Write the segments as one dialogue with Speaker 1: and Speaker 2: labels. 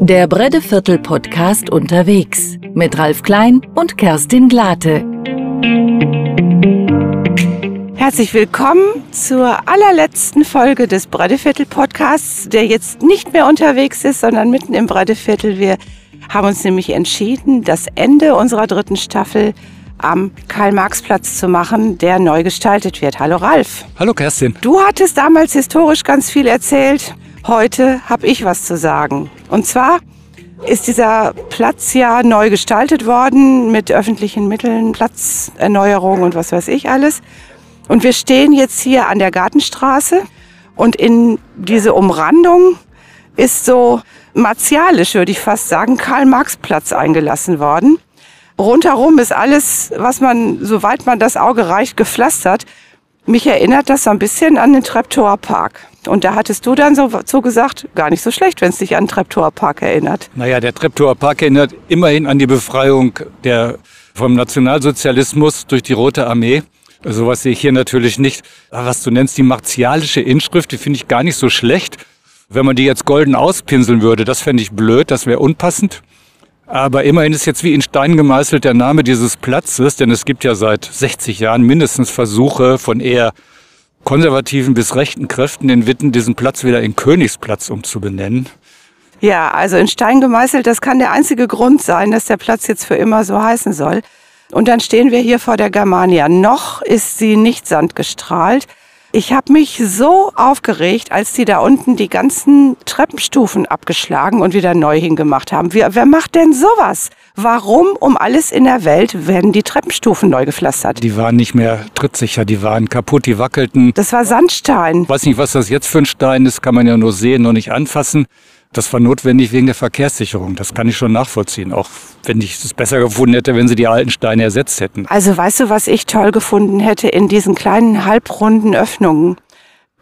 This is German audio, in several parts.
Speaker 1: Der Breddeviertel Podcast unterwegs mit Ralf Klein und Kerstin Glate.
Speaker 2: Herzlich willkommen zur allerletzten Folge des Breddeviertel Podcasts, der jetzt nicht mehr unterwegs ist, sondern mitten im Breddeviertel. Wir haben uns nämlich entschieden, das Ende unserer dritten Staffel am Karl-Marx-Platz zu machen, der neu gestaltet wird. Hallo Ralf.
Speaker 3: Hallo Kerstin.
Speaker 2: Du hattest damals historisch ganz viel erzählt. Heute habe ich was zu sagen. Und zwar ist dieser Platz ja neu gestaltet worden mit öffentlichen Mitteln, Platzerneuerung und was weiß ich alles. Und wir stehen jetzt hier an der Gartenstraße und in diese Umrandung ist so martialisch, würde ich fast sagen, Karl-Marx-Platz eingelassen worden. Rundherum ist alles, was man, soweit man das Auge reicht, gepflastert. Mich erinnert das so ein bisschen an den Treptower Park. Und da hattest du dann so, so gesagt, gar nicht so schlecht, wenn es dich an Treptower Park erinnert.
Speaker 3: Naja, der Treptower Park erinnert immerhin an die Befreiung der, vom Nationalsozialismus durch die Rote Armee. Sowas sehe ich hier natürlich nicht. Aber was du nennst, die martialische Inschrift, die finde ich gar nicht so schlecht. Wenn man die jetzt golden auspinseln würde, das fände ich blöd, das wäre unpassend. Aber immerhin ist jetzt wie in Stein gemeißelt der Name dieses Platzes, denn es gibt ja seit 60 Jahren mindestens Versuche von eher konservativen bis rechten Kräften in Witten, diesen Platz wieder in Königsplatz umzubenennen.
Speaker 2: Ja, also in Stein gemeißelt, das kann der einzige Grund sein, dass der Platz jetzt für immer so heißen soll. Und dann stehen wir hier vor der Germania. Noch ist sie nicht sandgestrahlt. Ich habe mich so aufgeregt, als die da unten die ganzen Treppenstufen abgeschlagen und wieder neu hingemacht haben. Wer, wer macht denn sowas? Warum um alles in der Welt werden die Treppenstufen neu gepflastert?
Speaker 3: Die waren nicht mehr trittsicher, die waren kaputt, die wackelten.
Speaker 2: Das war Sandstein.
Speaker 3: Ich weiß nicht, was das jetzt für ein Stein ist, kann man ja nur sehen und nicht anfassen. Das war notwendig wegen der Verkehrssicherung. Das kann ich schon nachvollziehen. Auch wenn ich es besser gefunden hätte, wenn sie die alten Steine ersetzt hätten.
Speaker 2: Also weißt du, was ich toll gefunden hätte in diesen kleinen halbrunden Öffnungen?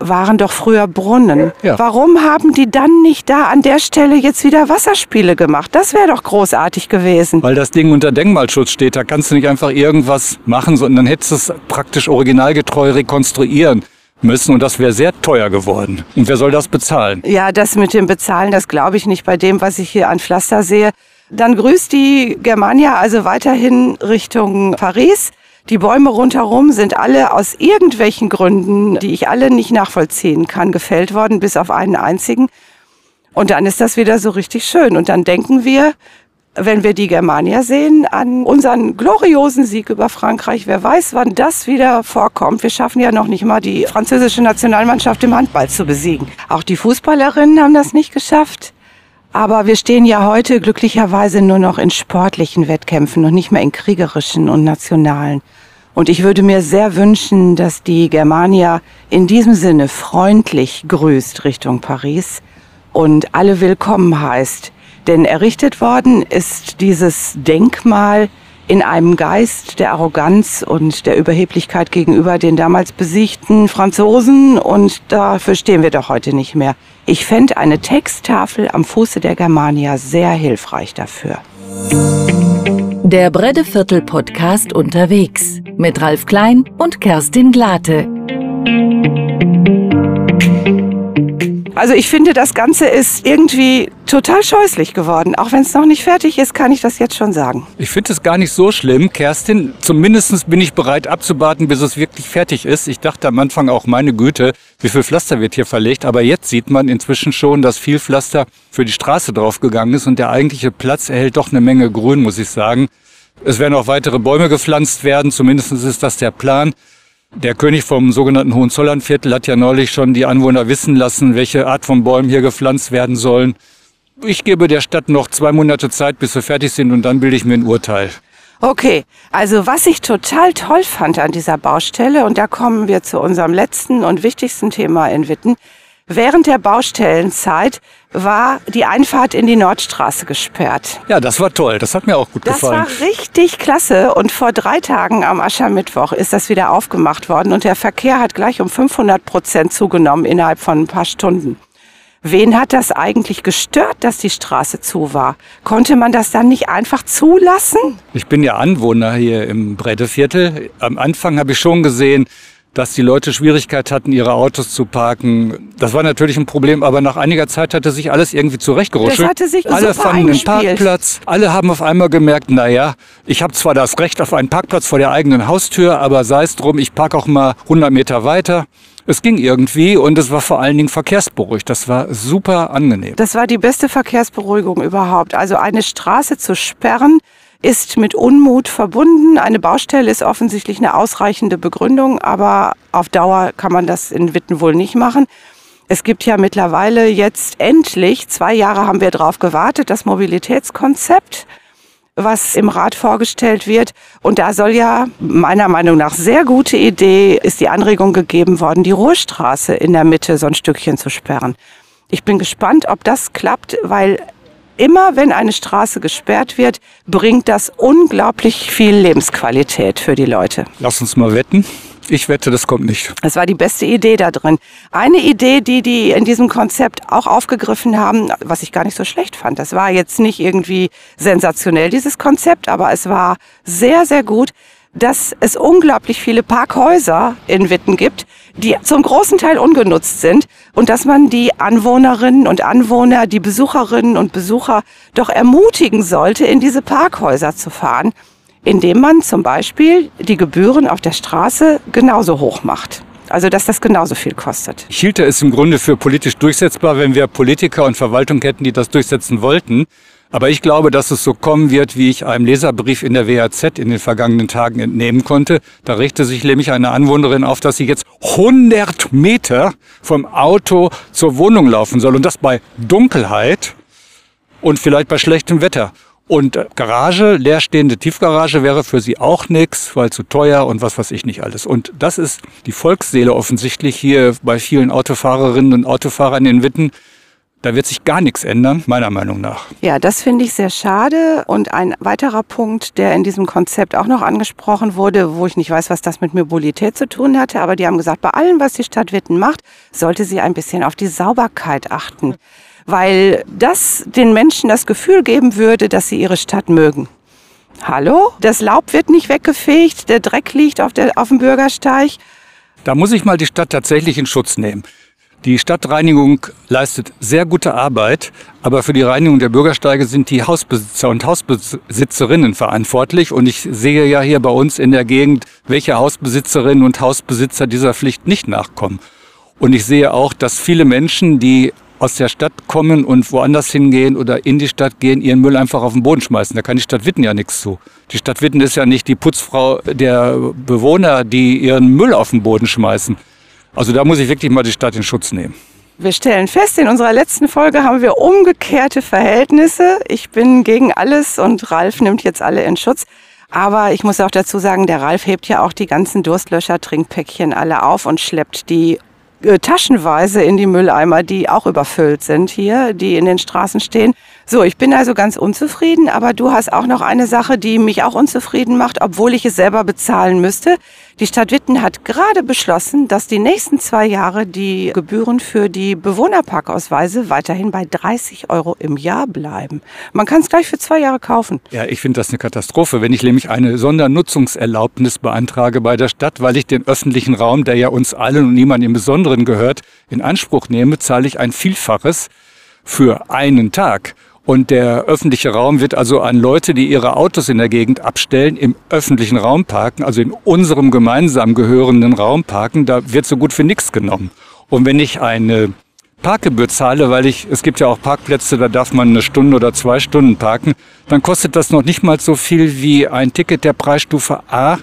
Speaker 2: waren doch früher Brunnen.
Speaker 3: Ja.
Speaker 2: Warum haben die dann nicht da an der Stelle jetzt wieder Wasserspiele gemacht? Das wäre doch großartig gewesen.
Speaker 3: Weil das Ding unter Denkmalschutz steht, da kannst du nicht einfach irgendwas machen, sondern dann hättest du es praktisch originalgetreu rekonstruieren müssen und das wäre sehr teuer geworden. Und wer soll das bezahlen?
Speaker 2: Ja, das mit dem Bezahlen, das glaube ich nicht bei dem, was ich hier an Pflaster sehe. Dann grüßt die Germania also weiterhin Richtung Paris. Die Bäume rundherum sind alle aus irgendwelchen Gründen, die ich alle nicht nachvollziehen kann, gefällt worden, bis auf einen einzigen. Und dann ist das wieder so richtig schön. Und dann denken wir, wenn wir die Germania sehen, an unseren gloriosen Sieg über Frankreich. Wer weiß, wann das wieder vorkommt. Wir schaffen ja noch nicht mal die französische Nationalmannschaft im Handball zu besiegen. Auch die Fußballerinnen haben das nicht geschafft. Aber wir stehen ja heute glücklicherweise nur noch in sportlichen Wettkämpfen und nicht mehr in kriegerischen und nationalen. Und ich würde mir sehr wünschen, dass die Germania in diesem Sinne freundlich grüßt Richtung Paris und alle willkommen heißt. Denn errichtet worden ist dieses Denkmal in einem Geist der Arroganz und der Überheblichkeit gegenüber den damals besiegten Franzosen und dafür stehen wir doch heute nicht mehr. Ich fände eine Texttafel am Fuße der Germania sehr hilfreich dafür.
Speaker 1: Der Breddeviertel Podcast unterwegs mit Ralf Klein und Kerstin Glate.
Speaker 2: Also ich finde, das Ganze ist irgendwie total scheußlich geworden. Auch wenn es noch nicht fertig ist, kann ich das jetzt schon sagen.
Speaker 3: Ich finde es gar nicht so schlimm, Kerstin. Zumindest bin ich bereit abzuwarten, bis es wirklich fertig ist. Ich dachte am Anfang auch, meine Güte, wie viel Pflaster wird hier verlegt. Aber jetzt sieht man inzwischen schon, dass viel Pflaster für die Straße draufgegangen ist. Und der eigentliche Platz erhält doch eine Menge Grün, muss ich sagen. Es werden auch weitere Bäume gepflanzt werden. Zumindest ist das der Plan. Der König vom sogenannten Hohenzollernviertel hat ja neulich schon die Anwohner wissen lassen, welche Art von Bäumen hier gepflanzt werden sollen. Ich gebe der Stadt noch zwei Monate Zeit, bis wir fertig sind und dann bilde ich mir ein Urteil.
Speaker 2: Okay, also was ich total toll fand an dieser Baustelle, und da kommen wir zu unserem letzten und wichtigsten Thema in Witten, Während der Baustellenzeit war die Einfahrt in die Nordstraße gesperrt.
Speaker 3: Ja, das war toll. Das hat mir auch gut
Speaker 2: das
Speaker 3: gefallen.
Speaker 2: Das war richtig klasse. Und vor drei Tagen am Aschermittwoch ist das wieder aufgemacht worden. Und der Verkehr hat gleich um 500 Prozent zugenommen innerhalb von ein paar Stunden. Wen hat das eigentlich gestört, dass die Straße zu war? Konnte man das dann nicht einfach zulassen?
Speaker 3: Ich bin ja Anwohner hier im Bretteviertel. Am Anfang habe ich schon gesehen, dass die Leute Schwierigkeit hatten, ihre Autos zu parken. Das war natürlich ein Problem, aber nach einiger Zeit hatte sich alles irgendwie zurechtgerutscht.
Speaker 2: Das hatte sich
Speaker 3: alle fanden einen. Parkplatz. Alle haben auf einmal gemerkt, naja, ich habe zwar das Recht auf einen Parkplatz vor der eigenen Haustür, aber sei es drum, ich parke auch mal 100 Meter weiter. Es ging irgendwie und es war vor allen Dingen verkehrsberuhigt. Das war super angenehm.
Speaker 2: Das war die beste Verkehrsberuhigung überhaupt. Also eine Straße zu sperren ist mit Unmut verbunden. Eine Baustelle ist offensichtlich eine ausreichende Begründung, aber auf Dauer kann man das in Witten wohl nicht machen. Es gibt ja mittlerweile jetzt endlich, zwei Jahre haben wir darauf gewartet, das Mobilitätskonzept, was im Rat vorgestellt wird. Und da soll ja meiner Meinung nach sehr gute Idee, ist die Anregung gegeben worden, die Ruhrstraße in der Mitte so ein Stückchen zu sperren. Ich bin gespannt, ob das klappt, weil immer wenn eine Straße gesperrt wird, bringt das unglaublich viel Lebensqualität für die Leute.
Speaker 3: Lass uns mal wetten. Ich wette, das kommt nicht.
Speaker 2: Das war die beste Idee da drin. Eine Idee, die die in diesem Konzept auch aufgegriffen haben, was ich gar nicht so schlecht fand. Das war jetzt nicht irgendwie sensationell, dieses Konzept, aber es war sehr, sehr gut, dass es unglaublich viele Parkhäuser in Witten gibt, die zum großen Teil ungenutzt sind und dass man die Anwohnerinnen und Anwohner, die Besucherinnen und Besucher doch ermutigen sollte, in diese Parkhäuser zu fahren, indem man zum Beispiel die Gebühren auf der Straße genauso hoch macht. Also dass das genauso viel kostet.
Speaker 3: Ich hielte es im Grunde für politisch durchsetzbar, wenn wir Politiker und Verwaltung hätten, die das durchsetzen wollten. Aber ich glaube, dass es so kommen wird, wie ich einem Leserbrief in der WAZ in den vergangenen Tagen entnehmen konnte. Da richte sich nämlich eine Anwohnerin auf, dass sie jetzt 100 Meter vom Auto zur Wohnung laufen soll. Und das bei Dunkelheit und vielleicht bei schlechtem Wetter. Und Garage, leerstehende Tiefgarage wäre für sie auch nix, weil zu teuer und was weiß ich nicht alles. Und das ist die Volksseele offensichtlich hier bei vielen Autofahrerinnen und Autofahrern in Witten. Da wird sich gar nichts ändern, meiner Meinung nach.
Speaker 2: Ja, das finde ich sehr schade. Und ein weiterer Punkt, der in diesem Konzept auch noch angesprochen wurde, wo ich nicht weiß, was das mit Mobilität zu tun hatte, aber die haben gesagt, bei allem, was die Stadt Witten macht, sollte sie ein bisschen auf die Sauberkeit achten. Weil das den Menschen das Gefühl geben würde, dass sie ihre Stadt mögen. Hallo? Das Laub wird nicht weggefegt, der Dreck liegt auf, der, auf dem Bürgersteig.
Speaker 3: Da muss ich mal die Stadt tatsächlich in Schutz nehmen. Die Stadtreinigung leistet sehr gute Arbeit, aber für die Reinigung der Bürgersteige sind die Hausbesitzer und Hausbesitzerinnen verantwortlich. Und ich sehe ja hier bei uns in der Gegend, welche Hausbesitzerinnen und Hausbesitzer dieser Pflicht nicht nachkommen. Und ich sehe auch, dass viele Menschen, die aus der Stadt kommen und woanders hingehen oder in die Stadt gehen, ihren Müll einfach auf den Boden schmeißen. Da kann die Stadt Witten ja nichts zu. Die Stadt Witten ist ja nicht die Putzfrau der Bewohner, die ihren Müll auf den Boden schmeißen. Also da muss ich wirklich mal die Stadt in Schutz nehmen.
Speaker 2: Wir stellen fest, in unserer letzten Folge haben wir umgekehrte Verhältnisse. Ich bin gegen alles und Ralf nimmt jetzt alle in Schutz. Aber ich muss auch dazu sagen, der Ralf hebt ja auch die ganzen Durstlöscher-Trinkpäckchen alle auf und schleppt die taschenweise in die Mülleimer, die auch überfüllt sind hier, die in den Straßen stehen. So, ich bin also ganz unzufrieden, aber du hast auch noch eine Sache, die mich auch unzufrieden macht, obwohl ich es selber bezahlen müsste. Die Stadt Witten hat gerade beschlossen, dass die nächsten zwei Jahre die Gebühren für die Bewohnerparkausweise weiterhin bei 30 Euro im Jahr bleiben. Man kann es gleich für zwei Jahre kaufen.
Speaker 3: Ja, ich finde das eine Katastrophe, wenn ich nämlich eine Sondernutzungserlaubnis beantrage bei der Stadt, weil ich den öffentlichen Raum, der ja uns allen und niemand im Besonderen gehört, in Anspruch nehme, zahle ich ein Vielfaches für einen Tag. Und der öffentliche Raum wird also an Leute, die ihre Autos in der Gegend abstellen, im öffentlichen Raum parken, also in unserem gemeinsam gehörenden Raum parken. Da wird so gut für nichts genommen. Und wenn ich eine Parkgebühr zahle, weil ich, es gibt ja auch Parkplätze, da darf man eine Stunde oder zwei Stunden parken, dann kostet das noch nicht mal so viel wie ein Ticket der Preisstufe A,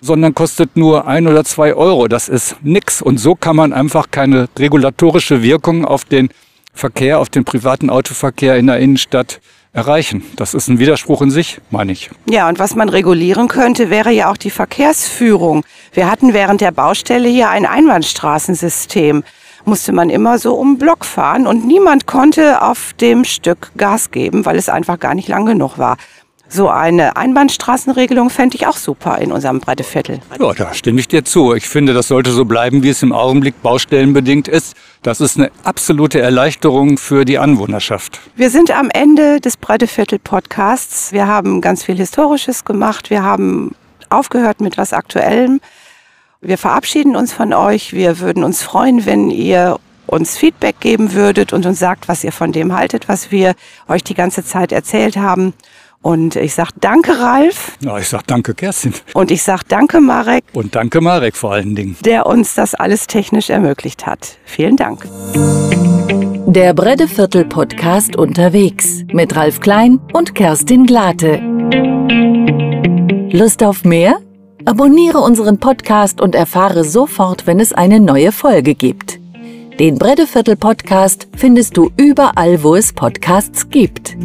Speaker 3: sondern kostet nur ein oder zwei Euro. Das ist nix. Und so kann man einfach keine regulatorische Wirkung auf den Verkehr, auf den privaten Autoverkehr in der Innenstadt erreichen. Das ist ein Widerspruch in sich, meine ich.
Speaker 2: Ja, und was man regulieren könnte, wäre ja auch die Verkehrsführung. Wir hatten während der Baustelle hier ein Einbahnstraßensystem. Musste man immer so um Block fahren und niemand konnte auf dem Stück Gas geben, weil es einfach gar nicht lang genug war. So eine Einbahnstraßenregelung fände ich auch super in unserem Bretteviertel.
Speaker 3: Ja, da stimme ich dir zu. Ich finde, das sollte so bleiben, wie es im Augenblick baustellenbedingt ist. Das ist eine absolute Erleichterung für die Anwohnerschaft.
Speaker 2: Wir sind am Ende des Bretteviertel-Podcasts. Wir haben ganz viel Historisches gemacht. Wir haben aufgehört mit was Aktuellem. Wir verabschieden uns von euch. Wir würden uns freuen, wenn ihr uns Feedback geben würdet und uns sagt, was ihr von dem haltet, was wir euch die ganze Zeit erzählt haben. Und ich sag danke, Ralf.
Speaker 3: Ja, ich sag danke, Kerstin.
Speaker 2: Und ich sag danke, Marek.
Speaker 3: Und danke, Marek, vor allen Dingen.
Speaker 2: Der uns das alles technisch ermöglicht hat. Vielen Dank.
Speaker 1: Der Breddeviertel Podcast unterwegs mit Ralf Klein und Kerstin Glate. Lust auf mehr? Abonniere unseren Podcast und erfahre sofort, wenn es eine neue Folge gibt. Den Breddeviertel Podcast findest du überall, wo es Podcasts gibt.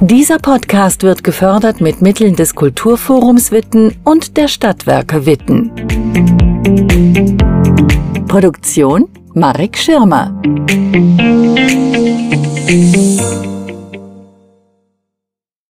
Speaker 1: Dieser Podcast wird gefördert mit Mitteln des Kulturforums Witten und der Stadtwerke Witten. Produktion Marek Schirmer.